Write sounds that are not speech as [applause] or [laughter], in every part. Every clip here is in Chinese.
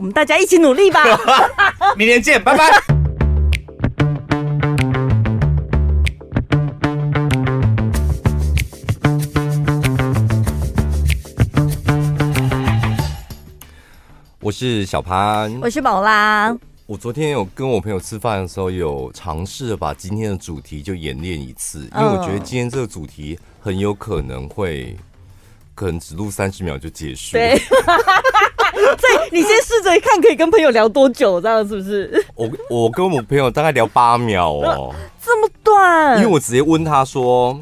我们大家一起努力吧。[laughs] 明天见，拜拜。我是小潘，我是宝拉。我昨天有跟我朋友吃饭的时候，有尝试把今天的主题就演练一次，因为我觉得今天这个主题很有可能会，可能只录三十秒就结束。对，所以你先试着看，可以跟朋友聊多久，这样是不是？我我跟我朋友大概聊八秒哦，[laughs] 这么短？因为我直接问他说，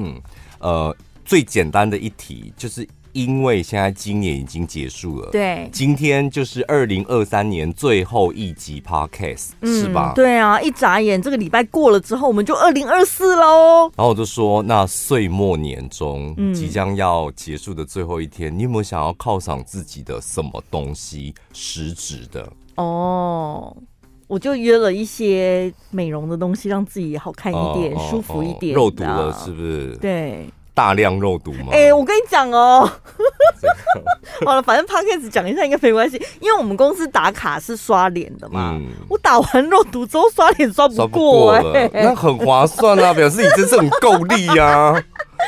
[clears throat] 呃，最简单的一题就是。因为现在今年已经结束了，对，今天就是二零二三年最后一集 Podcast，嗯，是吧？对啊，一眨眼这个礼拜过了之后，我们就二零二四喽。然后我就说，那岁末年终即将要结束的最后一天，嗯，你有没有想要犒赏自己的什么东西？实质的哦，我就约了一些美容的东西，让自己好看一点，哦，舒服一点，肉毒了是不是？对。大量肉毒吗？哎、欸，我跟你讲哦、喔，好了，反正 Podcast 讲一下应该没关系，因为我们公司打卡是刷脸的嘛。嗯、我打完肉毒之后刷脸刷不过、欸，哎，那很划算啊，[laughs] 表示你真是很够力呀。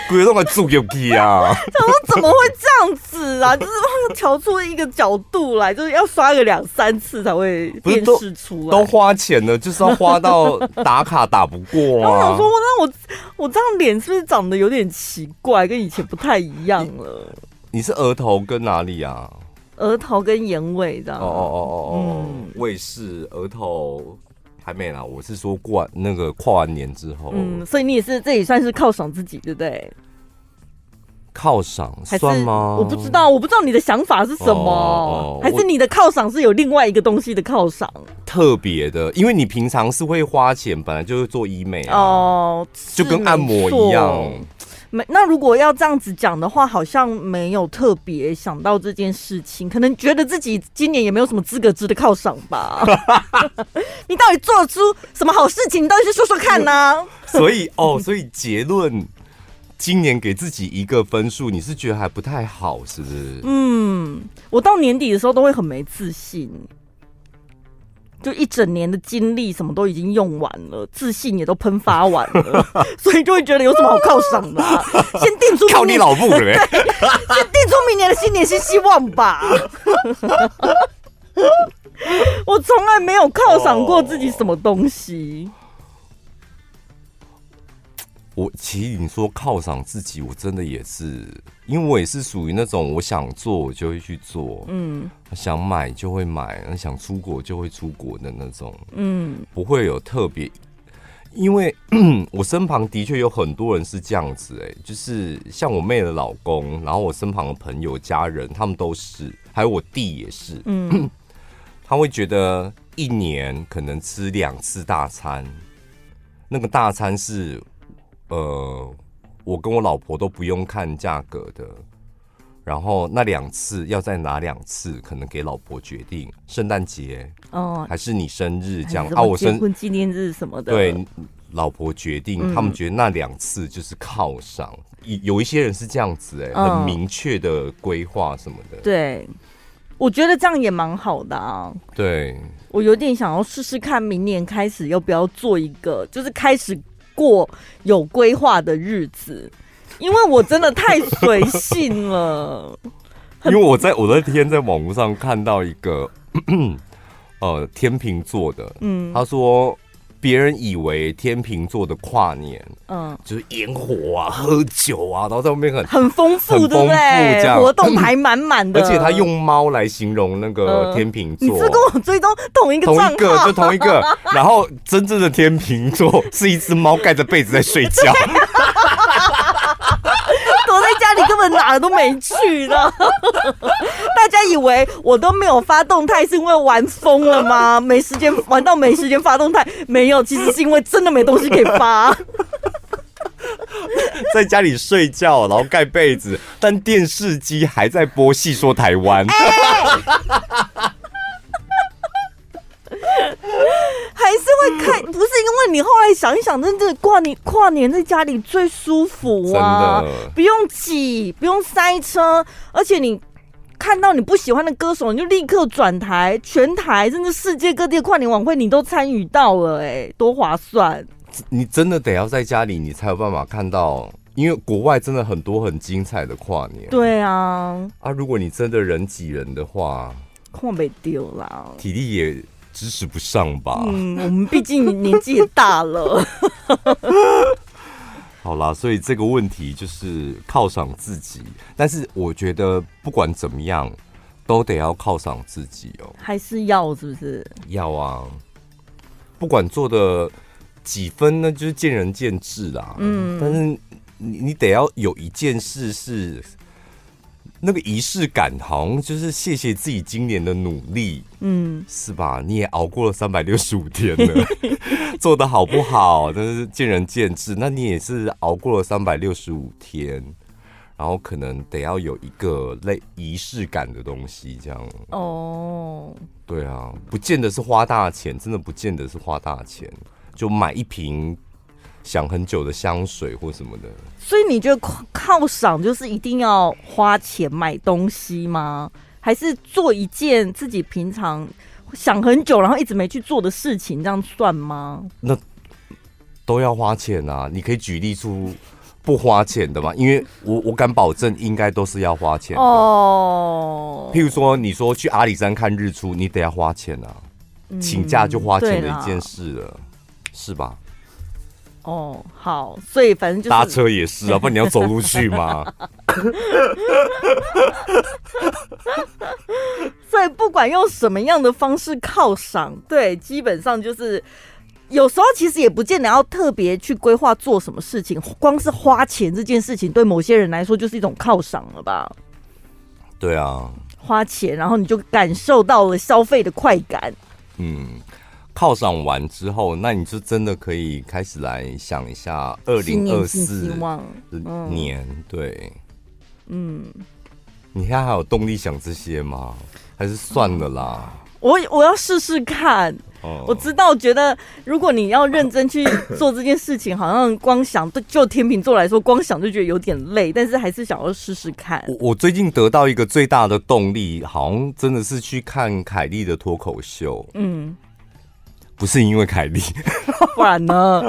鬼都快住进去啊！怎么怎么会这样子啊？就是调出一个角度来，就是要刷个两三次才会辨识出来。都花钱了，就是要花到打卡打不过啊！[laughs] 我想说，那我我这样脸是不是长得有点奇怪，跟以前不太一样了？你，你是额头跟哪里啊？额头跟眼尾这样。哦哦哦哦哦，我也是额头。还没啦，我是说过完那个跨完年之后，嗯，所以你也是，这也算是犒赏自己，对不对？犒赏算吗？我不知道，我不知道你的想法是什么，哦哦、还是你的犒赏是有另外一个东西的犒赏？特别的，因为你平常是会花钱，本来就是做医美啊，哦，就跟按摩一样。没，那如果要这样子讲的话，好像没有特别想到这件事情，可能觉得自己今年也没有什么资格值得犒赏吧。[laughs] 你到底做出什么好事情？你到底是说说看呢、啊？所以哦，所以结论，今年给自己一个分数，你是觉得还不太好，是不是？嗯，我到年底的时候都会很没自信。就一整年的精力什么都已经用完了，自信也都喷发完了，[laughs] 所以就会觉得有什么好犒赏的、啊？[laughs] 先定出靠你老母 [laughs] 对，先定出明年的新年新希望吧。我从来没有犒赏过自己什么东西。我其实你说犒赏自己，我真的也是，因为我也是属于那种我想做我就会去做，嗯，想买就会买，想出国就会出国的那种，嗯，不会有特别，因为 [clears throat] 我身旁的确有很多人是这样子，哎，就是像我妹的老公，然后我身旁的朋友、家人，他们都是，还有我弟也是，嗯，[clears throat] 他会觉得一年可能吃两次大餐，那个大餐是。呃，我跟我老婆都不用看价格的，然后那两次要再拿两次，可能给老婆决定。圣诞节哦，还是你生日这样啊？我生结婚纪念日什么的，对，老婆决定。嗯、他们觉得那两次就是犒赏。有一些人是这样子、欸，哎，很明确的规划什么的。对，我觉得这样也蛮好的啊。对，我有点想要试试看，明年开始要不要做一个，就是开始。过有规划的日子，因为我真的太随性了。因为我在我那天在网络上看到一个，[clears throat] 呃，天秤座的，嗯，他说。别人以为天秤座的跨年，嗯，就是烟火啊、喝酒啊，然后在外面很很丰富，对不对？活动排满满的，[laughs] 而且他用猫来形容那个天秤座。你是跟我追踪同一个？同一个就同一个。[laughs] 然后真正的天秤座是一只猫盖着被子在睡觉。[laughs] 躲在家里根本哪儿都没去呢。[laughs] 大家以为我都没有发动态，是因为玩疯了吗？没时间玩到没时间发动态，没有，其实是因为真的没东西可以发。[laughs] 在家里睡觉，然后盖被子，但电视机还在播《戏说台湾》欸。还是会看，不是因为你后来想一想，真的跨年跨年在家里最舒服啊，不用挤，不用塞车，而且你看到你不喜欢的歌手，你就立刻转台，全台甚至世界各地的跨年晚会你都参与到了，哎，多划算！你真的得要在家里，你才有办法看到，因为国外真的很多很精彩的跨年。对啊，啊，如果你真的人挤人的话，跨被丢了，体力也支持不上吧？嗯，我们毕竟年纪也大了。[laughs] 好啦，所以这个问题就是犒赏自己，但是我觉得不管怎么样，都得要犒赏自己哦、喔。还是要是不是？要啊，不管做的几分呢，就是见仁见智啦。嗯，但是你你得要有一件事是。那个仪式感，好像就是谢谢自己今年的努力，嗯，是吧？你也熬过了三百六十五天了，[laughs] 做的好不好，真是见仁见智。那你也是熬过了三百六十五天，然后可能得要有一个类仪式感的东西，这样。哦，对啊，不见得是花大钱，真的不见得是花大钱，就买一瓶。想很久的香水或什么的，所以你觉得犒赏就是一定要花钱买东西吗？还是做一件自己平常想很久然后一直没去做的事情，这样算吗？那都要花钱啊！你可以举例出不花钱的吗？因为我我敢保证，应该都是要花钱的哦。譬如说，你说去阿里山看日出，你得要花钱啊，嗯、请假就花钱的一件事了，是吧？哦，好，所以反正就是搭车也是啊，[laughs] 不然你要走路去吗？[laughs] 所以不管用什么样的方式犒赏，对，基本上就是有时候其实也不见得要特别去规划做什么事情，[laughs] 光是花钱这件事情，对某些人来说就是一种犒赏了吧？对啊，花钱，然后你就感受到了消费的快感，嗯。犒赏完之后，那你就真的可以开始来想一下二零二四年，对，嗯，你现在还有动力想这些吗？还是算了啦？我我要试试看。我知道，觉得如果你要认真去做这件事情，好像光想对就天秤座来说，光想就觉得有点累，但是还是想要试试看。我我最近得到一个最大的动力，好像真的是去看凯莉的脱口秀。嗯。不是因为凯莉，[laughs] 不然呢？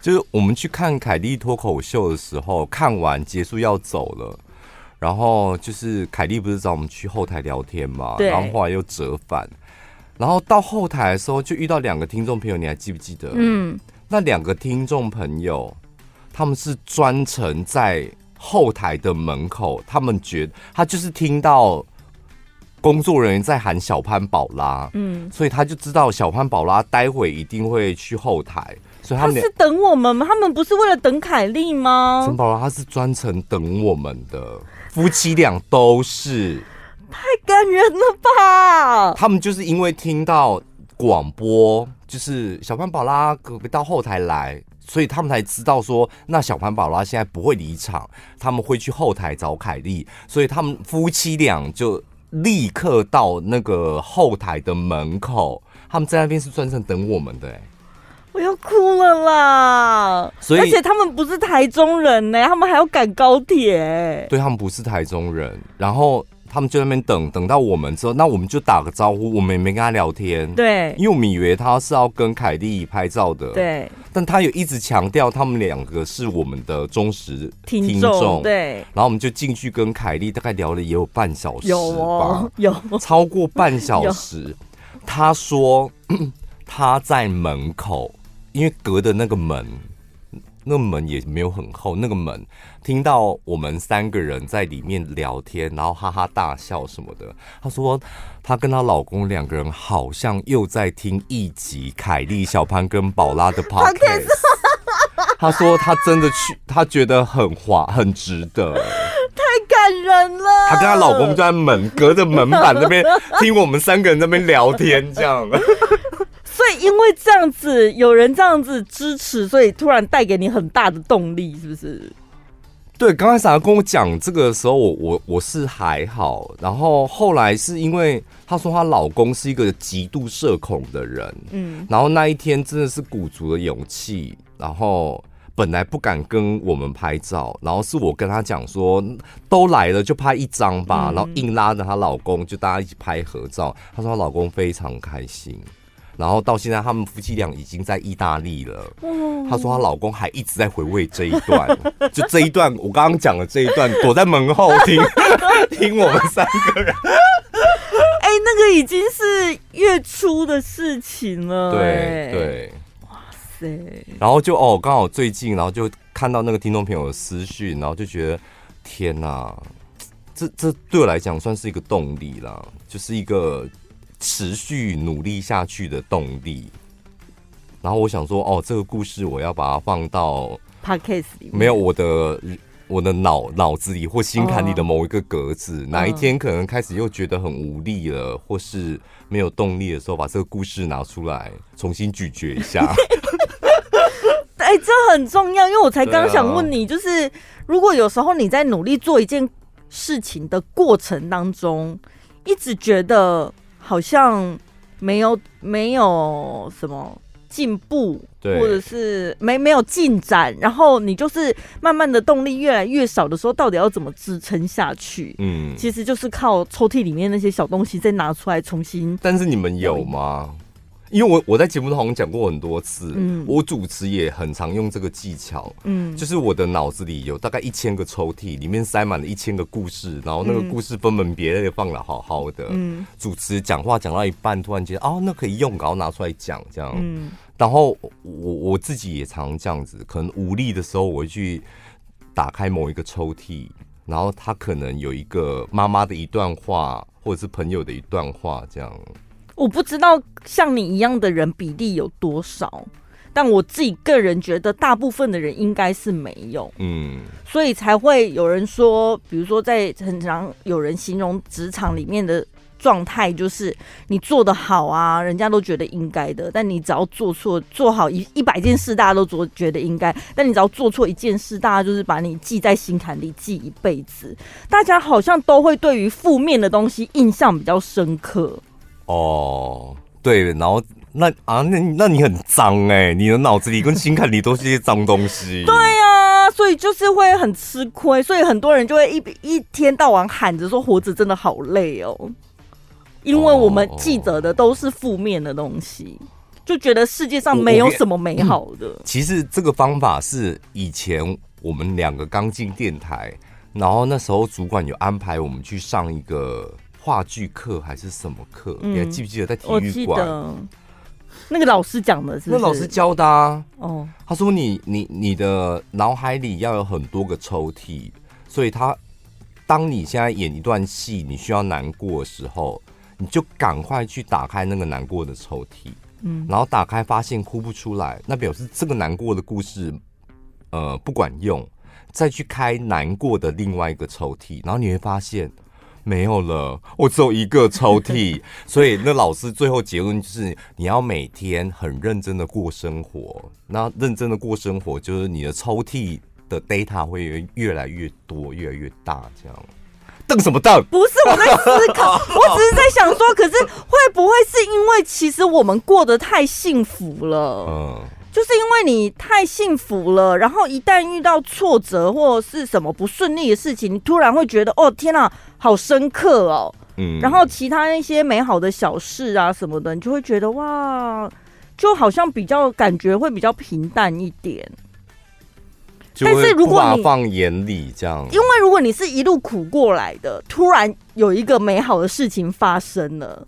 就是我们去看凯莉脱口秀的时候，看完结束要走了，然后就是凯莉不是找我们去后台聊天嘛，然后后来又折返，然后到后台的时候就遇到两个听众朋友，你还记不记得？嗯，那两个听众朋友，他们是专程在后台的门口，他们觉得他就是听到。工作人员在喊小潘宝拉，嗯，所以他就知道小潘宝拉待会一定会去后台，所以他们是等我们吗？他们不是为了等凯莉吗？陈宝拉他是专程等我们的，夫妻俩都是，太感人了吧！他们就是因为听到广播，就是小潘宝拉可别到后台来，所以他们才知道说，那小潘宝拉现在不会离场，他们会去后台找凯莉，所以他们夫妻俩就。立刻到那个后台的门口，他们在那边是专程等我们的。哎，我要哭了啦！所以，而且他们不是台中人呢，他们还要赶高铁。对，他们不是台中人，然后。他们就在那边等，等到我们之后，那我们就打个招呼，我们也没跟他聊天，对，因为我们以为他是要跟凯莉拍照的，对，但他有一直强调他们两个是我们的忠实听众，对，然后我们就进去跟凯莉大概聊了也有半小时吧，有哦，有。超过半小时。[laughs] 他说 [clears throat] 他在门口，因为隔的那个门。那门也没有很厚，那个门听到我们三个人在里面聊天，然后哈哈大笑什么的。她说她跟她老公两个人好像又在听一集凯莉、小潘跟宝拉的 podcast。她说她真的去，她觉得很划，很值得，太感人了。她跟她老公就在门隔着门板那边听我们三个人在那边聊天，这样。[laughs] 所以，因为这样子有人这样子支持，所以突然带给你很大的动力，是不是？对，刚开始他跟我讲这个的时候，我我我是还好，然后后来是因为她说她老公是一个极度社恐的人，嗯，然后那一天真的是鼓足了勇气，然后本来不敢跟我们拍照，然后是我跟她讲说，都来了就拍一张吧，然后硬拉着她老公就大家一起拍合照。她说她老公非常开心，然后到现在他们夫妻俩已经在意大利了。她说她老公还一直在回味这一段，[laughs] 就这一段我刚刚讲的这一段，躲在门后听 [laughs] 听我们三个人。哎，那个已经是月初的事情了。对对。哇塞，然后就哦，刚好最近，然后就看到那个听众朋友的私讯，然后就觉得天哪，这这对我来讲算是一个动力啦，就是一个持续努力下去的动力。然后我想说，哦，这个故事我要把它放到 Podcast 里面，没有我的我的脑脑子里或心坎里的某一个格子，哦，哪一天可能开始又觉得很无力了，或是没有动力的时候，把这个故事拿出来重新咀嚼一下。[laughs] 哎、欸，这很重要，因为我才刚想问你，就是如果有时候你在努力做一件事情的过程当中，一直觉得好像没有没有什么进步，或者是没没有进展，然后你就是慢慢的动力越来越少的时候，到底要怎么支撑下去？嗯，其实就是靠抽屉里面那些小东西再拿出来重新。但是你们有吗？因为我我在节目中好像讲过很多次，嗯，我主持也很常用这个技巧，嗯，就是我的脑子里有大概一千个抽屉，里面塞满了一千个故事，然后那个故事分门别类的放了好好的，嗯，主持讲话讲到一半，突然间哦，那可以用，然后拿出来讲这样，嗯，然后我我自己也常这样子，可能无力的时候，我会去打开某一个抽屉，然后他可能有一个妈妈的一段话，或者是朋友的一段话这样。我不知道像你一样的人比例有多少，但我自己个人觉得，大部分的人应该是没有，嗯，所以才会有人说，比如说在很常有人形容职场里面的状态，就是你做的好啊，人家都觉得应该的，但你只要做错，做好一一百件事，大家都做觉得应该，但你只要做错一件事，大家就是把你记在心坎里，记一辈子。大家好像都会对于负面的东西印象比较深刻。哦，对，然后那啊，那那你很脏哎、欸，你的脑子里跟心坎里都是一些脏东西。[laughs] 对呀、啊，所以就是会很吃亏，所以很多人就会一一天到晚喊着说活着真的好累哦，因为我们记得的都是负面的东西，就觉得世界上没有什么美好的。嗯、[clears throat] 其实这个方法是以前我们两个刚进电台，然后那时候主管有安排我们去上一个。话剧课还是什么课？嗯、你还记不记得在体育馆？那个老师讲的是，是，那老师教的啊。哦，他说你你你的脑海里要有很多个抽屉，所以他当你现在演一段戏，你需要难过的时候，你就赶快去打开那个难过的抽屉。嗯，然后打开发现哭不出来，那表示这个难过的故事呃不管用，再去开难过的另外一个抽屉，然后你会发现。没有了，我只有一个抽屉，[laughs] 所以那老师最后结论就是你要每天很认真的过生活。那认真的过生活，就是你的抽屉的 data 会越来越多，越来越大。这样瞪什么瞪？不是我在思考，[laughs] 我只是在想说，可是会不会是因为其实我们过得太幸福了？嗯。就是因为你太幸福了，然后一旦遇到挫折或是什么不顺利的事情，你突然会觉得哦天哪，好深刻哦。嗯，然后其他那些美好的小事啊什么的，你就会觉得哇，就好像比较感觉会比较平淡一点。但是如果你放眼里这样，因为如果你是一路苦过来的，突然有一个美好的事情发生了。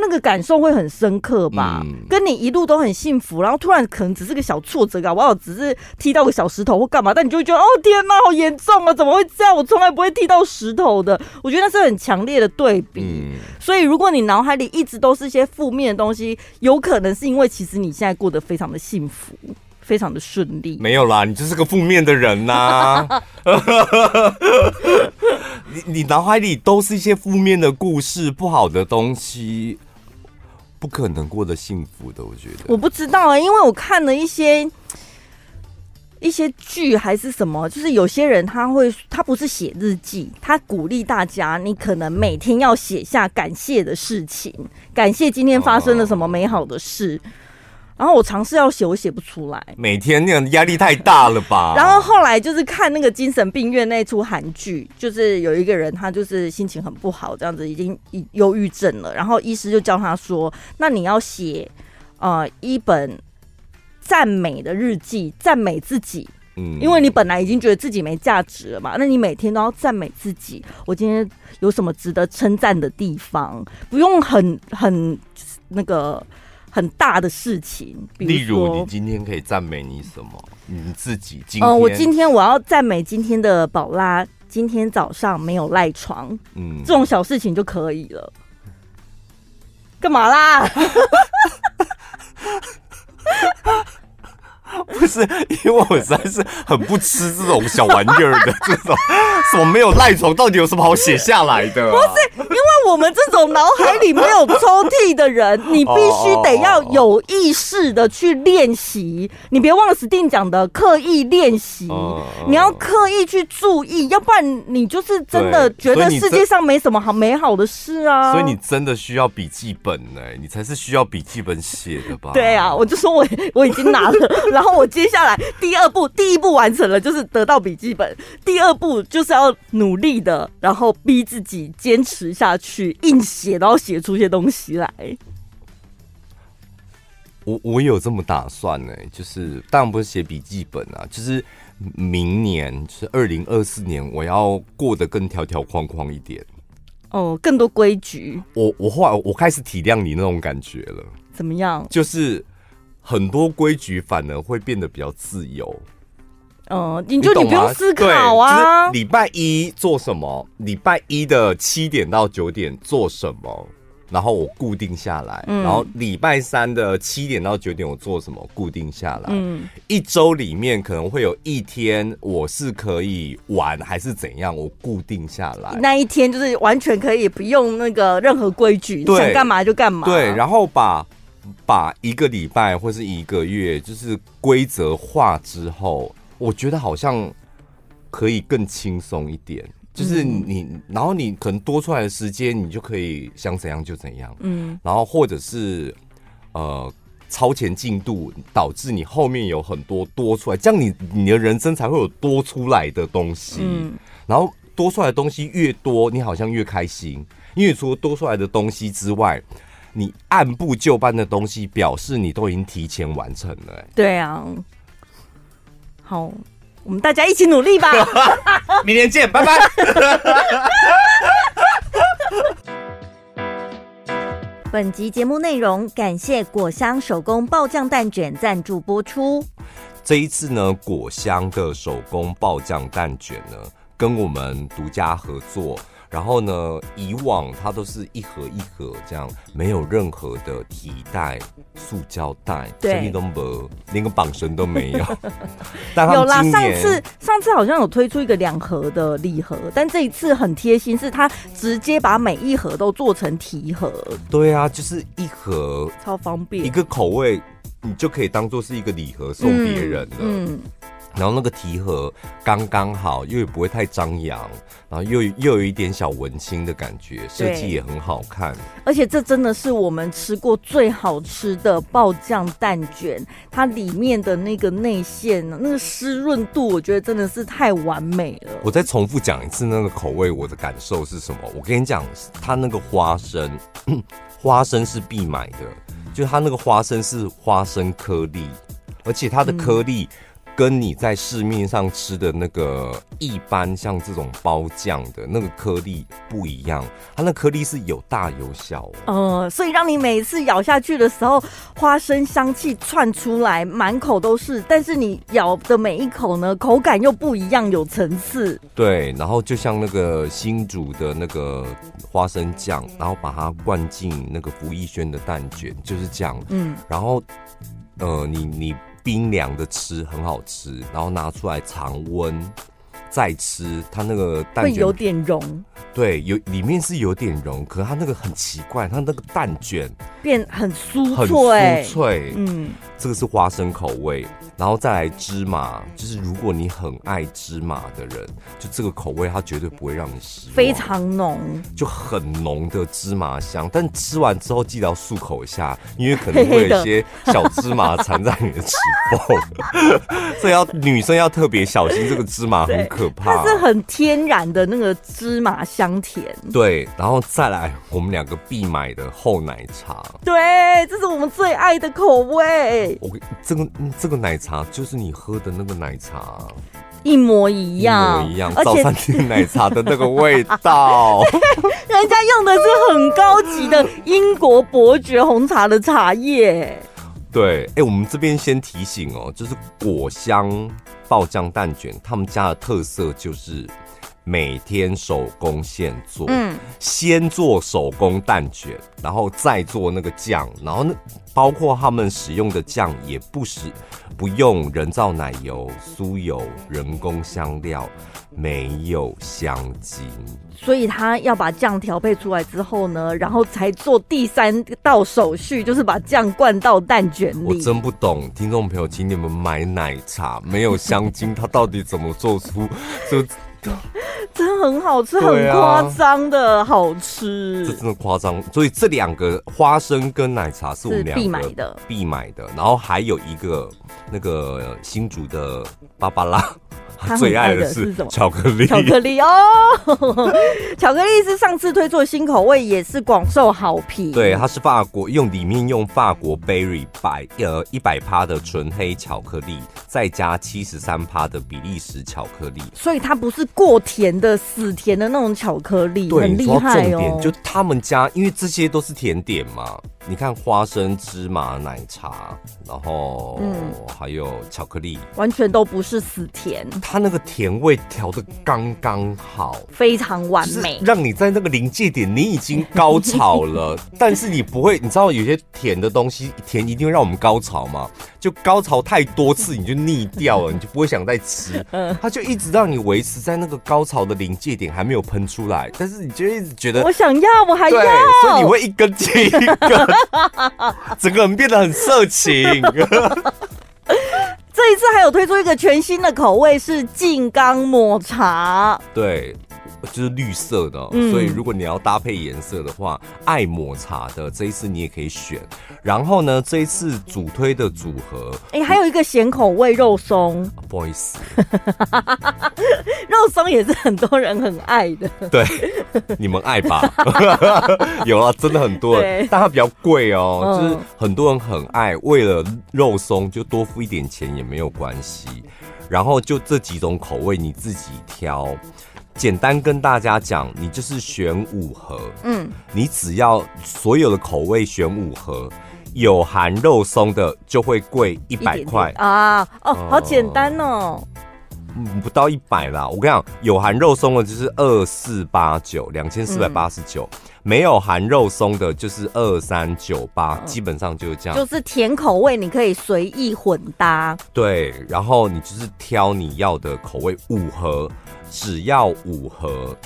那个感受会很深刻吧？嗯、跟你一路都很幸福，然后突然可能只是个小挫折感，我好只是踢到个小石头或干嘛，但你就会觉得哦天哪，好严重啊！怎么会这样？我从来不会踢到石头的。我觉得那是很强烈的对比。嗯、所以如果你脑海里一直都是一些负面的东西，有可能是因为其实你现在过得非常的幸福，非常的顺利。没有啦，你就是个负面的人呐、[laughs] [laughs] 啊！你你脑海里都是一些负面的故事，不好的东西。不可能过得幸福的，我觉得。我不知道啊、欸，因为我看了一些一些剧还是什么，就是有些人他会，他不是写日记，他鼓励大家，你可能每天要写下感谢的事情，感谢今天发生了什么美好的事。然后我尝试要写，我写不出来。每天那样压力太大了吧？然后后来就是看那个精神病院那出韩剧，就是有一个人他就是心情很不好，这样子已经忧郁症了。然后医师就教他说：“那你要写呃一本赞美的日记，赞美自己。嗯，因为你本来已经觉得自己没价值了嘛，那你每天都要赞美自己。我今天有什么值得称赞的地方？不用很很那个。”很大的事情，比如，例如你今天可以赞美你什么？你自己今天，哦，我今天我要赞美今天的宝拉，今天早上没有赖床，嗯，这种小事情就可以了。干嘛啦？[laughs] [laughs] 不是，因为我实在是很不吃这种小玩意儿的 [laughs] 这种，什么没有赖床，到底有什么好写下来的？不是，因为我们这种脑海里没有抽屉的人，你必须得要有意识的去练习。你别忘了 Sting 讲的刻意练习，你要刻意去注意，要不然你就是真的觉得世界上没什么好美好的事啊。所以你真的需要笔记本呢，你才是需要笔记本写的吧？对啊，我就说我 [laughs] 我已经拿了。然后我接下来第二步，第一步完成了，就是得到笔记本。第二步就是要努力的，然后逼自己坚持下去，硬写然后写出些东西来。我我有这么打算呢，就是当然不是写笔记本啊，就是明年，就是二零二四年，我要过得更条条框框一点。哦，更多规矩。我我后来我开始体谅你那种感觉了。怎么样？就是。很多规矩反而会变得比较自由，嗯，你就你不用思考啊。礼拜一做什么？礼拜一的七点到九点做什么？然后我固定下来。然后礼拜三的七点到九点我做什么？固定下来。嗯，一周里面可能会有一天我是可以玩还是怎样？我固定下来。那一天就是完全可以不用那个任何规矩，想干嘛就干嘛。对，然后把。把一个礼拜或是一个月，就是规则化之后，我觉得好像可以更轻松一点。就是你，然后你可能多出来的时间，你就可以想怎样就怎样。嗯，然后或者是呃超前进度，导致你后面有很多多出来，这样你你的人生才会有多出来的东西。嗯，然后多出来的东西越多，你好像越开心，因为除了多出来的东西之外。你按部就班的东西，表示你都已经提前完成了、欸。对啊，好，我们大家一起努力吧。[laughs] 明天见，拜拜。[laughs] 本集节目内容感谢果香手工爆酱蛋卷赞助播出。这一次呢，果香的手工爆酱蛋卷呢，跟我们独家合作。然后呢，以往它都是一盒一盒这样，没有任何的提袋、塑胶袋，对，什么都没，连个绑绳都没有。[laughs] 有啦，上次上次好像有推出一个两盒的礼盒，但这一次很贴心，是它直接把每一盒都做成提盒。对啊，就是一盒超方便，一个口味你就可以当做是一个礼盒送别人了。嗯。嗯然后那个提盒刚刚好，又也不会太张扬，然后又又有一点小文青的感觉，设计也很好看。而且这真的是我们吃过最好吃的爆酱蛋卷，它里面的那个内馅，那个湿润度，我觉得真的是太完美了。我再重复讲一次那个口味，我的感受是什么？我跟你讲，它那个花生，[coughs] 花生是必买的，就它那个花生是花生颗粒，而且它的颗粒。嗯跟你在市面上吃的那个一般像这种包酱的那个颗粒不一样，它那颗粒是有大有小哦，呃，所以让你每一次咬下去的时候，花生香气窜出来，满口都是。但是你咬的每一口呢，口感又不一样，有层次。对，然后就像那个新煮的那个花生酱，然后把它灌进那个福义轩的蛋卷，就是这样。嗯，然后呃，你你。冰凉的吃很好吃，然后拿出来常温再吃，它那个蛋卷会有点融。对，有里面是有点融，可是它那个很奇怪，它那个蛋卷变很酥脆，很酥脆。嗯，这个是花生口味，然后再来芝麻，就是如果你很爱芝麻的人，就这个口味它绝对不会让你失望，非常浓，就很浓的芝麻香。但吃完之后记得要漱口一下，因为可能会有一些小芝麻缠在你的齿缝，[laughs] 所以要女生要特别小心，这个芝麻很可怕。它是很天然的那个芝麻香甜。对，然后再来我们两个必买的厚奶茶。对，这是我们最爱的口味。我这个这个奶茶就是你喝的那个奶茶，一模一样，一模一样，早餐店奶茶的那个味道。[laughs] 人家用的是很高级的英国伯爵红茶的茶叶。对，哎，我们这边先提醒哦，就是果香爆酱蛋卷，他们家的特色就是。每天手工现做，嗯，先做手工蛋卷，然后再做那个酱，然后那包括他们使用的酱也不使不用人造奶油、酥油、人工香料，没有香精，所以他要把酱调配出来之后呢，然后才做第三道手续，就是把酱灌到蛋卷里。我真不懂，听众朋友，请你们买奶茶没有香精，他到底怎么做出 [laughs] 这？真的很好吃，很夸张的好吃。这真的夸张，所以这两个花生跟奶茶是我们两个必买的，必买的。然后还有一个那个新竹的芭芭拉。他最爱的是什么巧克力，巧克力哦，[laughs] 巧克力是上次推出的新口味，也是广受好评。对，它是法国用里面用法国 berry 百呃一百趴的纯黑巧克力，再加七十三趴的比利时巧克力，所以它不是过甜的死甜的那种巧克力，对很厉害哦。重点就他们家，因为这些都是甜点嘛。你看花生芝麻奶茶，然后嗯，还有巧克力，完全都不是死甜。它那个甜味调的刚刚好，非常完美，让你在那个临界点，你已经高潮了，[laughs] 但是你不会，你知道有些甜的东西，甜一定会让我们高潮嘛？就高潮太多次，你就腻掉了，你就不会想再吃。[laughs] 嗯，它就一直让你维持在那个高潮的临界点，还没有喷出来，但是你就一直觉得我想要，我还要，所以你会一根接一根，[laughs] 整个人变得很色情。这一次还有推出一个全新的口味，是静冈抹茶。对。就是绿色的，嗯，所以如果你要搭配颜色的话，爱抹茶的这一次你也可以选。然后呢，这一次主推的组合，哎，还有一个咸口味肉松，不好意思，[laughs] 肉松也是很多人很爱的。对，你们爱吧？[laughs] 有啊，真的很多人，但它比较贵哦，就是很多人很爱，为了肉松就多付一点钱也没有关系。然后就这几种口味你自己挑。简单跟大家讲，你就是选五盒，嗯，你只要所有的口味选五盒，有含肉松的就会贵一百块。啊，哦，好简单哦，嗯，不到一百啦，我跟你讲，有含肉松的就是二四八九，两千四百八十九。没有含肉松的，就是二三九八，基本上就是这样。就是甜口味，你可以随意混搭。对，然后你就是挑你要的口味，五盒，只要五盒。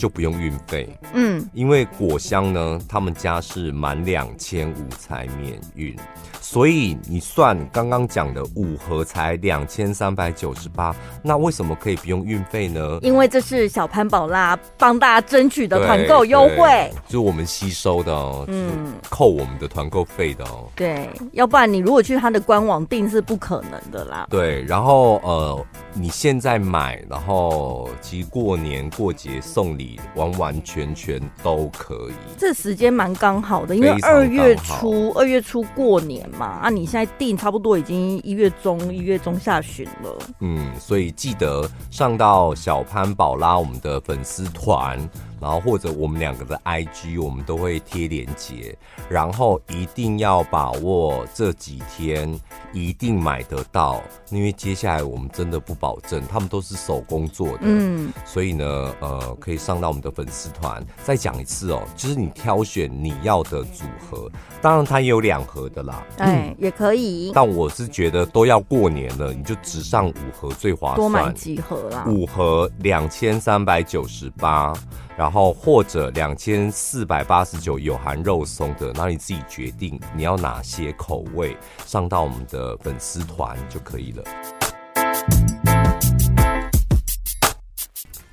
就不用运费，嗯，因为果香呢，他们家是满两千五才免运，所以你算刚刚讲的五盒才两千三百九十八，那为什么可以不用运费呢？因为这是小潘宝拉帮大家争取的团购优惠，就是我们吸收的哦，嗯，扣我们的团购费的哦，对，要不然你如果去他的官网订是不可能的啦。对，然后呃，你现在买，然后其实过年过节送礼。完完全全都可以，这时间蛮刚好的，因为二月初二月初过年嘛，啊，你现在订差不多已经一月中一月中下旬了，嗯，所以记得上到小潘宝拉我们的粉丝团。然后或者我们两个的 IG，我们都会贴链接，然后一定要把握这几天，一定买得到，因为接下来我们真的不保证，他们都是手工做的，嗯，所以呢，呃，可以上到我们的粉丝团。再讲一次哦，就是你挑选你要的组合，当然它也有两盒的啦，哎、嗯，也可以。但我是觉得都要过年了，你就只上五盒最划算，多买几盒啦，五盒两千三百九十八。然然后或者两千四百八十九有含肉松的，那你自己决定你要哪些口味，上到我们的粉丝团就可以了。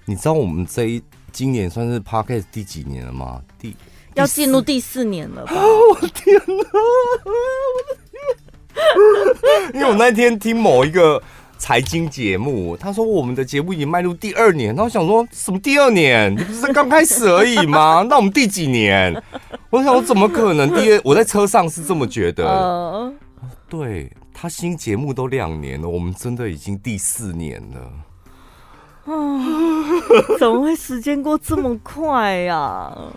你知道我们这一今年算是 Podcast 第几年了吗？第要进入第四年了吧？[laughs] 我的天哪！因为我那天听某一个财经节目，他说我们的节目已经迈入第二年，然后我想说什么第二年？你不是刚开始而已吗？[laughs] 那我们第几年？我想我怎么可能第二？我在车上是这么觉得。Uh... 对，他新节目都两年了，我们真的已经第四年了。啊，怎么会时间过这么快呀、啊？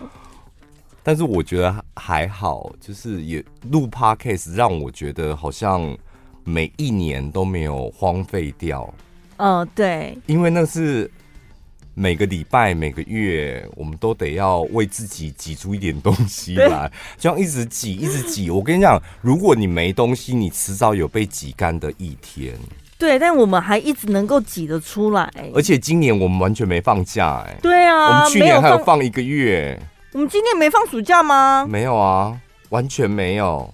但是我觉得还好，就是也录 Podcast 让我觉得好像每一年都没有荒废掉。嗯、呃，对，因为那是每个礼拜、每个月，我们都得要为自己挤出一点东西来，这样一直挤、一直挤。我跟你讲，如果你没东西，你迟早有被挤干的一天。对，但我们还一直能够挤得出来，而且今年我们完全没放假，哎，对啊，我们去年还有放一个月，我们今年没放暑假吗？没有啊，完全没有。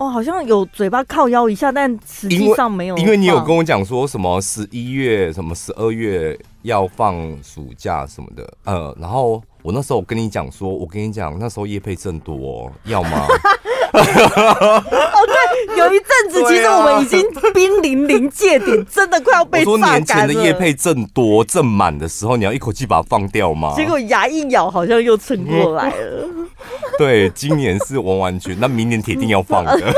哦，好像有嘴巴靠腰一下，但实际上没有因。因为你有跟我讲说什么十一月、什么十二月要放暑假什么的，呃，然后我那时候我跟你讲说，我跟你讲那时候叶配正多，要吗？[laughs] 哦，对，有一阵子，其实我们已经濒临临界点，真的快要被。说年前的叶配正多正满的时候，你要一口气把它放掉吗？结果牙一咬，好像又撑过来了。[laughs] 对，今年是完完全，那明年铁定要放的。[laughs]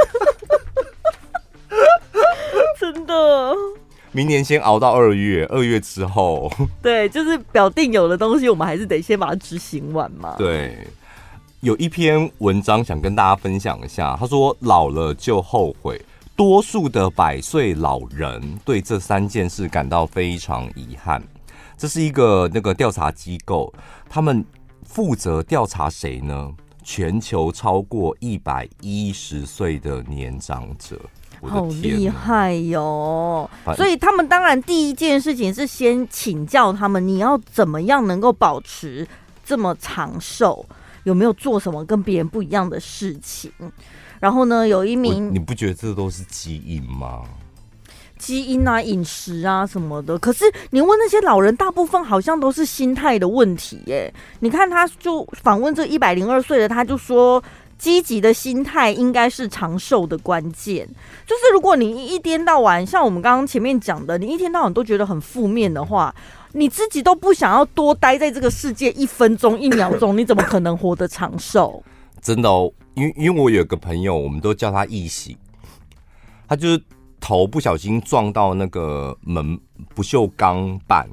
真的，明年先熬到二月，二月之后，对，就是表定有的东西，我们还是得先把它执行完嘛。对。有一篇文章想跟大家分享一下，他说：“老了就后悔，多数的百岁老人对这三件事感到非常遗憾。”这是一个那个调查机构，他们负责调查谁呢？全球超过一百一十岁的年长者，好厉害哟！所以他们当然第一件事情是先请教他们，你要怎么样能够保持这么长寿。有没有做什么跟别人不一样的事情？然后呢，有一名，你不觉得这都是基因吗？基因啊，饮食啊什么的。可是你问那些老人，大部分好像都是心态的问题耶。你看，他就访问这一百零二岁的，他就说，积极的心态应该是长寿的关键。就是如果你一天到晚，像我们刚刚前面讲的，你一天到晚都觉得很负面的话。你自己都不想要多待在这个世界一分钟一秒钟，[laughs] 你怎么可能活得长寿？真的哦，因为因为我有个朋友，我们都叫他一喜，他就是头不小心撞到那个门不锈钢板，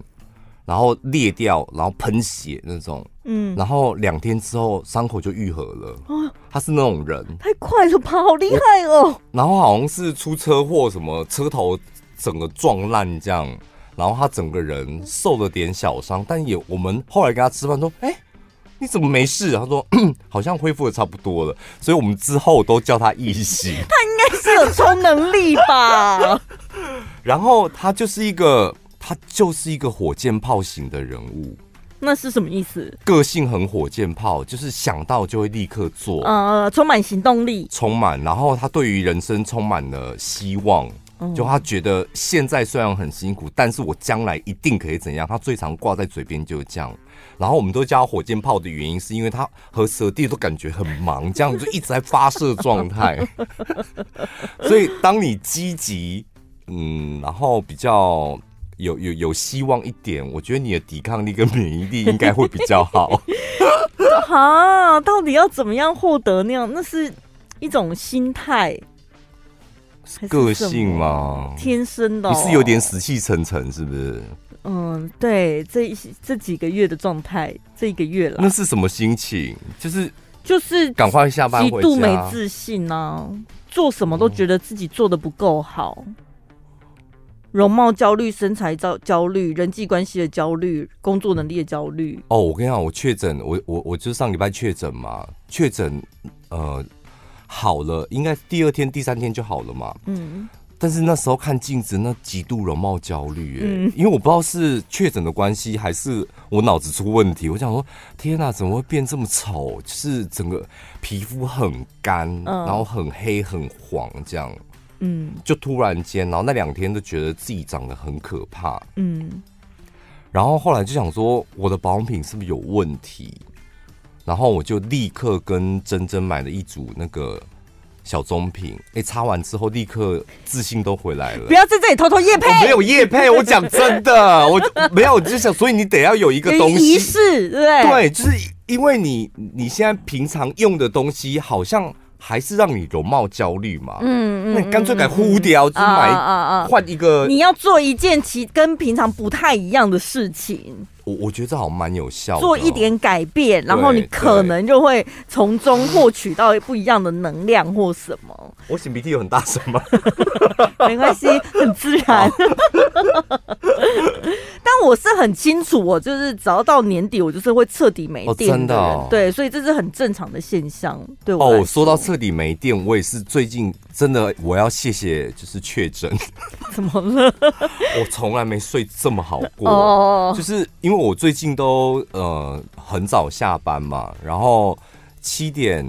然后裂掉，然后喷血那种，嗯，然后两天之后伤口就愈合了。啊，他是那种人，太快了吧，好厉害哦！然后好像是出车祸，什么车头整个撞烂这样。然后他整个人受了点小伤，但也我们后来跟他吃饭说：“哎，你怎么没事？”他说：“ [clears throat] 好像恢复的差不多了。”所以，我们之后都叫他异形。他应该是有超能力吧？[laughs] 然后他就是一个，他就是一个火箭炮型的人物。那是什么意思？个性很火箭炮，就是想到就会立刻做，呃，充满行动力，充满。然后他对于人生充满了希望。就他觉得现在虽然很辛苦，但是我将来一定可以怎样？他最常挂在嘴边就是这样。然后我们都叫他火箭炮的原因，是因为他和蛇弟都感觉很忙，这样就一直在发射状态。[laughs] 所以当你积极，嗯，然后比较有有有希望一点，我觉得你的抵抗力跟免疫力应该会比较好。[laughs] 啊，到底要怎么样获得那样？那是一种心态。个性嘛？天生的、哦，你是有点死气沉沉，是不是？嗯，对，这这几个月的状态，这一个月了。那是什么心情？就是就是赶快下班极度没自信呢、啊，做什么都觉得自己做的不够好，嗯、容貌焦虑、身材焦焦虑、人际关系的焦虑、工作能力的焦虑。哦，我跟你讲，我确诊，我我我就上礼拜确诊嘛，确诊，呃。好了，应该第二天、第三天就好了嘛。嗯，但是那时候看镜子，那极度容貌焦虑，哎，因为我不知道是确诊的关系，还是我脑子出问题。我想说，天哪，怎么会变这么丑？就是整个皮肤很干，然后很黑很黄这样，嗯，就突然间，然后那两天都觉得自己长得很可怕，嗯，然后后来就想说，我的保养品是不是有问题？然后我就立刻跟珍珍买了一组那个。小棕瓶，哎、欸，擦完之后立刻自信都回来了。不要在这里偷偷夜配，没有夜配，[laughs] 我讲真的，我没有，我就想，所以你得要有一个东西仪式，对对，就是因为你你现在平常用的东西好像。还是让你容貌焦虑嘛？嗯嗯，那你干脆改呼掉，就买换一个。你要做一件其跟平常不太一样的事情。我我觉得这好像蛮有效的，做一点改变，然后你可能就会从中获取到不一样的能量或什么。我擤鼻涕有很大声吗？[laughs] 没关系，很自然。[laughs] 但我是很清楚，我就是只要到年底，我就是会彻底没电的。真的，对，所以这是很正常的现象。对我哦，说到彻底没电，我也是最近真的，我要谢谢就是确诊。[laughs] 怎么了？我从来没睡这么好过。哦，就是因为我最近都呃很早下班嘛，然后七点。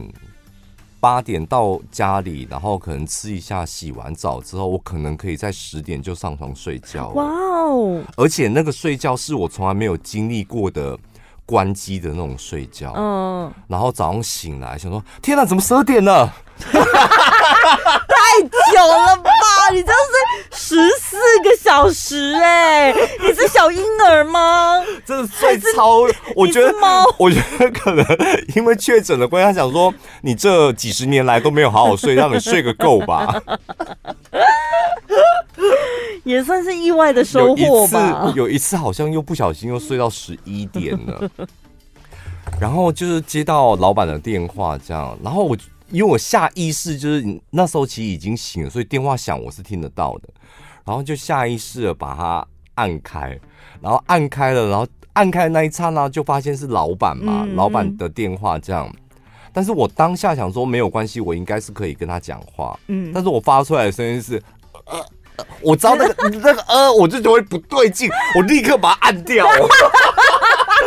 八点到家里，然后可能吃一下，洗完澡之后，我可能可以在十点就上床睡觉。哇哦！而且那个睡觉是我从来没有经历过的关机的那种睡觉。嗯。然后早上醒来，想说：天哪，怎么十二点了？[laughs] 太久了吧？你这是十四个小时哎、欸！你是小婴儿吗？真的最超，我觉得猫，我觉得可能因为确诊的关系，他想说你这几十年来都没有好好睡，让你睡个够吧。也算是意外的收获吧。有一次好像又不小心又睡到十一点了，然后就是接到老板的电话，这样，然后我。因为我下意识就是那时候其实已经醒了，所以电话响我是听得到的，然后就下意识的把它按开，然后按开了，然后按开的那一刹那就发现是老板嘛，老板的电话这样，但是我当下想说没有关系，我应该是可以跟他讲话，嗯，但是我发出来的声音是，呃，我知道那个 [laughs] 那个呃，我就觉得不对劲，我立刻把它按掉。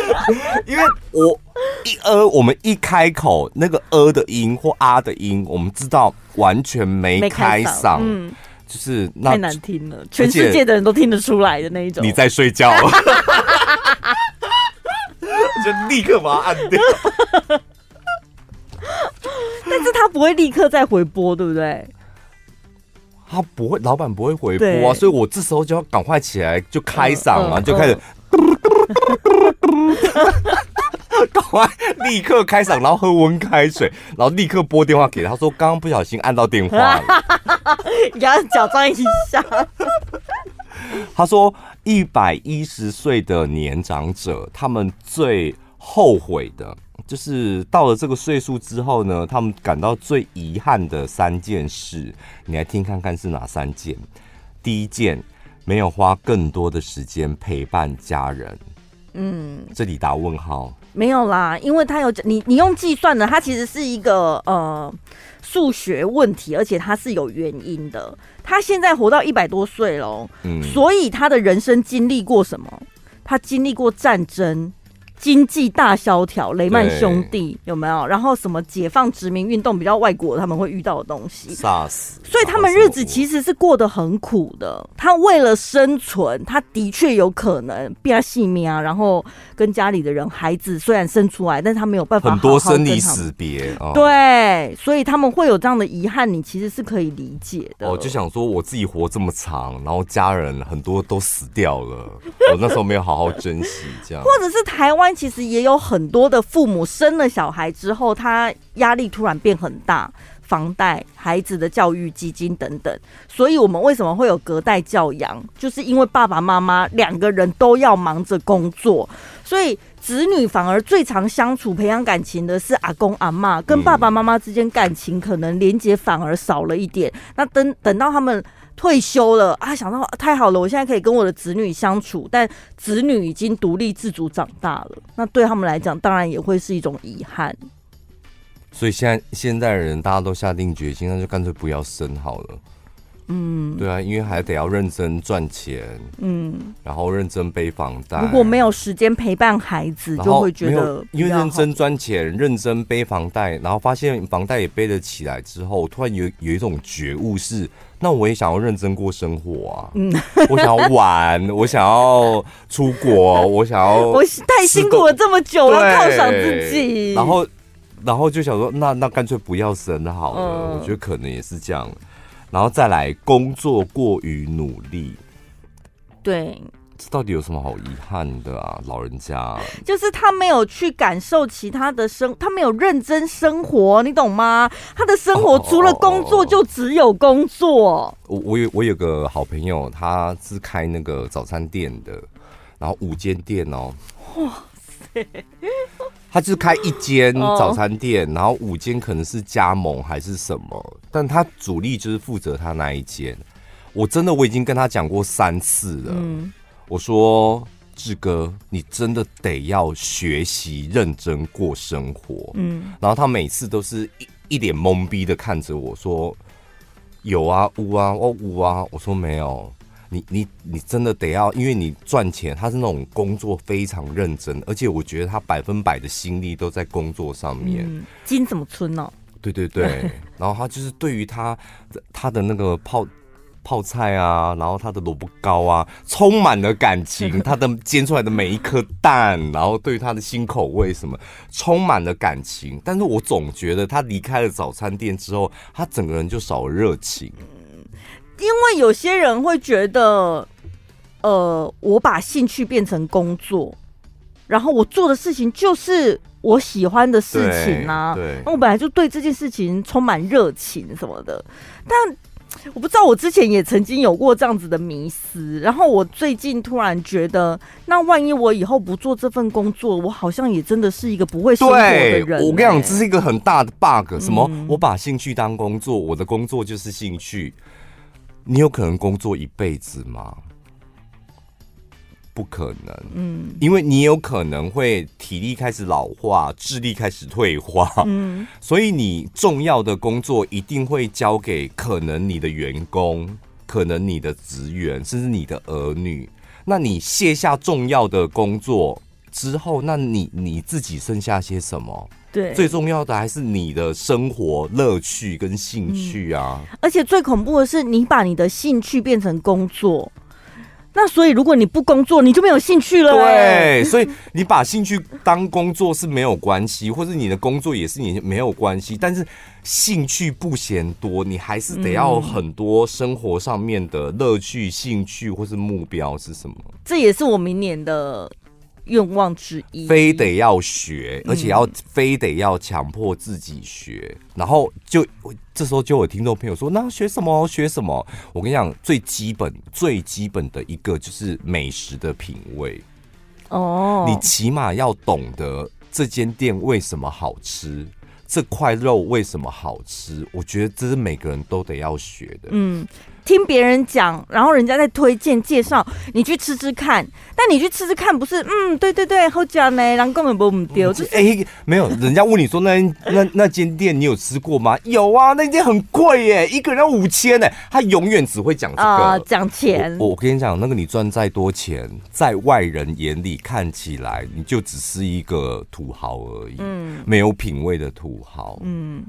[laughs] 因为我一呃，我们一开口那个呃的音或啊的音，我们知道完全没开嗓，嗯，就是那太难听了，全世界的人都听得出来的那一种。你在睡觉，[laughs] 就立刻把它按掉。但是他不会立刻再回播，对不对？他不会，老板不会回播啊，所以我这时候就要赶快起来，就开嗓嘛，就开始。[laughs] [laughs] 赶快立刻开嗓，然后喝温开水，然后立刻拨电话给他，他说刚刚不小心按到电话了，[laughs] 你给他假装一下。[laughs] 他说一百一十岁的年长者，他们最后悔的就是到了这个岁数之后呢，他们感到最遗憾的三件事，你来听看看是哪三件？第一件，没有花更多的时间陪伴家人。嗯，这里打问号。没有啦，因为他有你，你用计算的，它其实是一个呃数学问题，而且它是有原因的。他现在活到一百多岁了，嗯，所以他的人生经历过什么？他经历过战争。经济大萧条，雷曼兄弟有没有？然后什么解放殖民运动，比较外国他们会遇到的东西。所以他们日子其实是过得很苦的。他为了生存，他的确有可能变性命啊，然后跟家里的人，孩子虽然生出来，但是他没有办法好好。很多生离死别。哦。对，所以他们会有这样的遗憾，你其实是可以理解的。我就想说，我自己活这么长，然后家人很多都死掉了，我那时候没有好好珍惜，这样。或者是台湾。其实也有很多的父母生了小孩之后，他压力突然变很大，房贷、孩子的教育基金等等。所以，我们为什么会有隔代教养？就是因为爸爸妈妈两个人都要忙着工作，所以子女反而最常相处、培养感情的是阿公阿妈，跟爸爸妈妈之间感情可能连结反而少了一点。那等等到他们。退休了啊，想到太好了，我现在可以跟我的子女相处，但子女已经独立自主长大了，那对他们来讲，当然也会是一种遗憾。所以现在现在人大家都下定决心，那就干脆不要生好了。嗯，对啊，因为还得要认真赚钱，嗯，然后认真背房贷。如果没有时间陪伴孩子，就会觉得因为认真赚钱、认真背房贷，然后发现房贷也背得起来之后，突然有有一种觉悟是，那我也想要认真过生活啊，嗯，我想要玩，[laughs] 我想要出国，[laughs] 我想要，我太辛苦了这么久，要犒赏自己，然后，然后就想说，那那干脆不要生好了，嗯，我觉得可能也是这样。然后再来工作过于努力，对，这到底有什么好遗憾的啊？老人家就是他没有去感受其他的生，他没有认真生活，你懂吗？他的生活除了工作就只有工作。我我有我有个好朋友，他是开那个早餐店的，然后五间店哦，哇塞。[laughs] 他就是开一间早餐店，然后五间可能是加盟还是什么，但他主力就是负责他那一间。我真的我已经跟他讲过三次了，我说志哥，你真的得要学习认真过生活。嗯，然后他每次都是一一脸懵逼的看着我说，有啊，无啊，我无啊，我说没有。你你你真的得要，因为你赚钱，他是那种工作非常认真，而且我觉得他百分百的心力都在工作上面。嗯、金怎么村呢、哦？对对对，[laughs] 然后他就是对于他他的那个泡泡菜啊，然后他的萝卜糕啊，充满了感情。[laughs] 他的煎出来的每一颗蛋，然后对于他的新口味什么，充满了感情。但是我总觉得他离开了早餐店之后，他整个人就少了热情。因为有些人会觉得，呃，我把兴趣变成工作，然后我做的事情就是我喜欢的事情啊。对，我本来就对这件事情充满热情什么的。但我不知道，我之前也曾经有过这样子的迷思。然后我最近突然觉得，那万一我以后不做这份工作，我好像也真的是一个不会生活的人欸。我跟你讲，这是一个很大的 bug。什么？嗯，我把兴趣当工作，我的工作就是兴趣。你有可能工作一辈子吗？不可能，嗯，因为你有可能会体力开始老化，智力开始退化，嗯，所以你重要的工作一定会交给可能你的员工，可能你的职员，甚至你的儿女。那你卸下重要的工作之后，那你你自己剩下些什么？对，最重要的还是你的生活乐趣跟兴趣啊！嗯，而且最恐怖的是，你把你的兴趣变成工作，那所以如果你不工作，你就没有兴趣了。对，所以你把兴趣当工作是没有关系，或者你的工作也是你没有关系。但是兴趣不嫌多，你还是得要很多生活上面的乐趣、兴趣或是目标是什么？这也是我明年的。愿望之一，非得要学，而且要非得要强迫自己学，嗯、然后就这时候就有听众朋友说：“那学什么？学什么？”我跟你讲，最基本、最基本的一个就是美食的品味。哦，你起码要懂得这间店为什么好吃，这块肉为什么好吃。我觉得这是每个人都得要学的。嗯。听别人讲，然后人家在推荐介绍，你去吃吃看。但你去吃吃看，不是？嗯，对对对，好吃呢，人根本不丢。就是哎、欸，没有，人家问你说那那那间店你有吃过吗？有啊，那间很贵耶，一个人要五千呢。他永远只会讲这个，呃、讲钱。我我跟你讲，那个你赚再多钱，在外人眼里看起来，你就只是一个土豪而已，嗯，没有品味的土豪，嗯。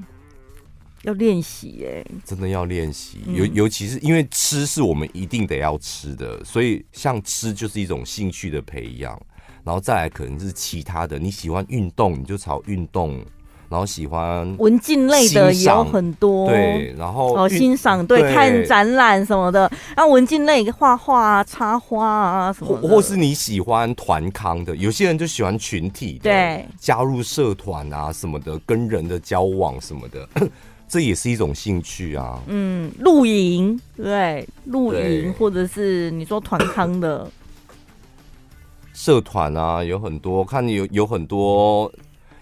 要练习耶，真的要练习。尤尤其是因为吃是我们一定得要吃的，所以像吃就是一种兴趣的培养。然后再来可能是其他的，你喜欢运动，你就朝运动。然后喜欢文静类的也有很多，对，然后哦欣赏对，对看展览什么的。然后文静类画画啊、插花啊什么的，或是你喜欢团康的，有些人就喜欢群体的，对，加入社团啊什么的，跟人的交往什么的。这也是一种兴趣啊。嗯，露营对，露营或者是你说团康的 [coughs] 社团啊，有很多。看有有很多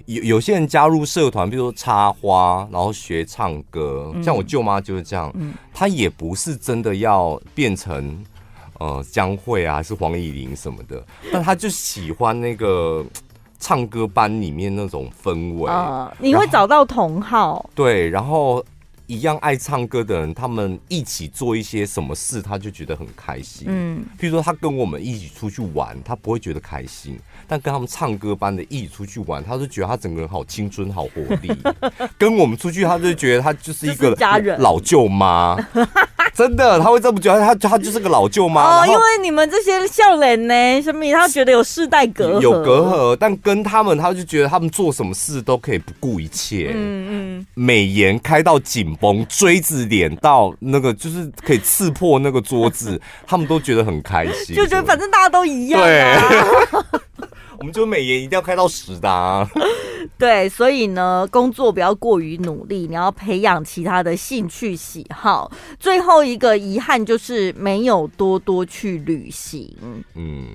有有些人加入社团，比如说插花，然后学唱歌。嗯、像我舅妈就是这样，嗯、她也不是真的要变成呃江蕙啊，还是黄以玲什么的，但她就喜欢那个。唱歌班里面那种氛围，呃，你会找到同好。对，然后一样爱唱歌的人，他们一起做一些什么事，他就觉得很开心。嗯，譬如说他跟我们一起出去玩，他不会觉得开心；但跟他们唱歌班的一起出去玩，他就觉得他整个人好青春、好活力。[laughs] 跟我们出去，他就觉得他就是一个家人、老舅妈。[laughs] 真的，他会这么觉得，他他就是个老舅妈。哦，因为你们这些笑脸呢，什么他觉得有世代隔阂，有隔阂。但跟他们，他就觉得他们做什么事都可以不顾一切。嗯嗯，美颜开到紧绷，锥子脸到那个就是可以刺破那个桌子，他们都觉得很开心，就觉得反正大家都一样啊。对。[laughs] 我们就美颜一定要开到十的啊！对，所以呢，工作不要过于努力，你要培养其他的兴趣喜好。最后一个遗憾就是没有多多去旅行，嗯，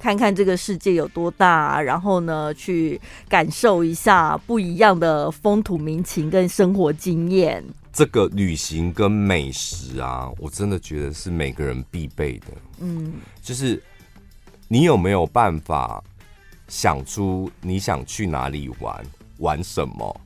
看看这个世界有多大，然后呢，去感受一下不一样的风土民情跟生活经验。这个旅行跟美食啊，我真的觉得是每个人必备的。嗯，就是你有没有办法？想出你想去哪里玩，玩什么，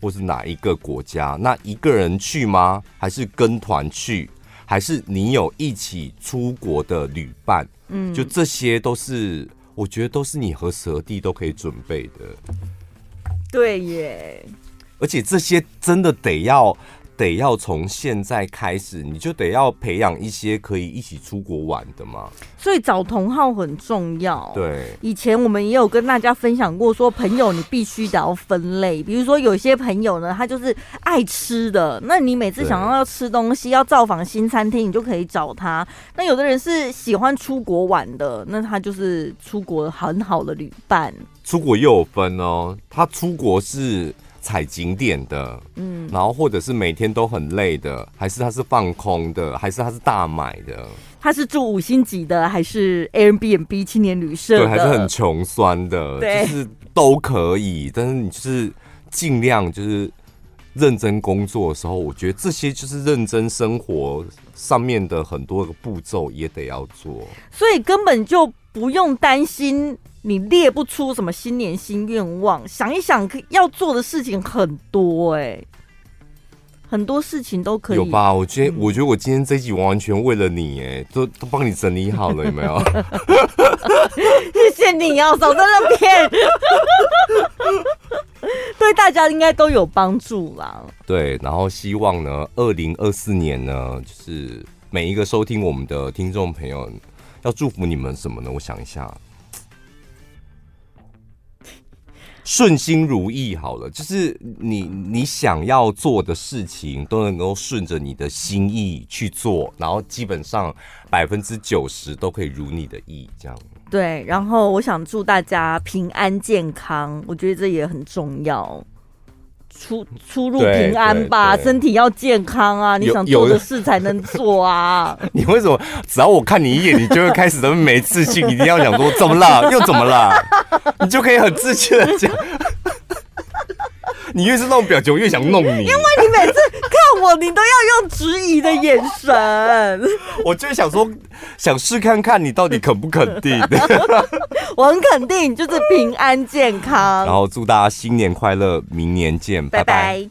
或是哪一个国家？那一个人去吗？还是跟团去？还是你有一起出国的旅伴？嗯，就这些都是，我觉得都是你和蛇弟都可以准备的。对耶，而且这些真的得要。得要从现在开始，你就得要培养一些可以一起出国玩的嘛。所以找同好很重要。对，以前我们也有跟大家分享过，说朋友你必须得要分类。比如说有些朋友呢，他就是爱吃的，那你每次想要要吃东西，要造访新餐厅，你就可以找他。那有的人是喜欢出国玩的，那他就是出国很好的旅伴。出国又有分哦，他出国是。踩景点的，嗯，然后或者是每天都很累的，还是他是放空的，还是他是大买的？他是住五星级的，还是 Airbnb 青年旅社？对，还是很穷酸的，对，就是都可以。但是你就是尽量就是认真工作的时候，我觉得这些就是认真生活上面的很多个步骤也得要做，所以根本就不用担心。你列不出什么新年新愿望，想一想要做的事情很多哎、欸，很多事情都可以。有吧？我觉得，我觉得我今天这一集完完全为了你哎、欸，都都帮你整理好了，有没有？[laughs] 谢谢你哦，少在那边，[laughs] 对大家应该都有帮助啦。对，然后希望呢，二零二四年呢，就是每一个收听我们的听众朋友，要祝福你们什么呢？我想一下。顺心如意好了，就是你你想要做的事情都能够顺着你的心意去做，然后基本上百分之九十都可以如你的意，这样。对，然后我想祝大家平安健康，我觉得这也很重要。出出入平安吧，身体要健康啊！你想做的事才能做啊！[laughs] 你为什么只要我看你一眼，你就会开始都没自信？一定要讲说怎么了？[laughs] 又怎么了？你就可以很自信的讲。[laughs] 你越是那种表情，我越想弄你。因为你每次看我，你都要用质疑的眼神。[laughs] 我就想说，想试看看你到底肯不肯定。[laughs] 我很肯定，就是平安健康。然后祝大家新年快乐，明年见，拜拜。拜拜。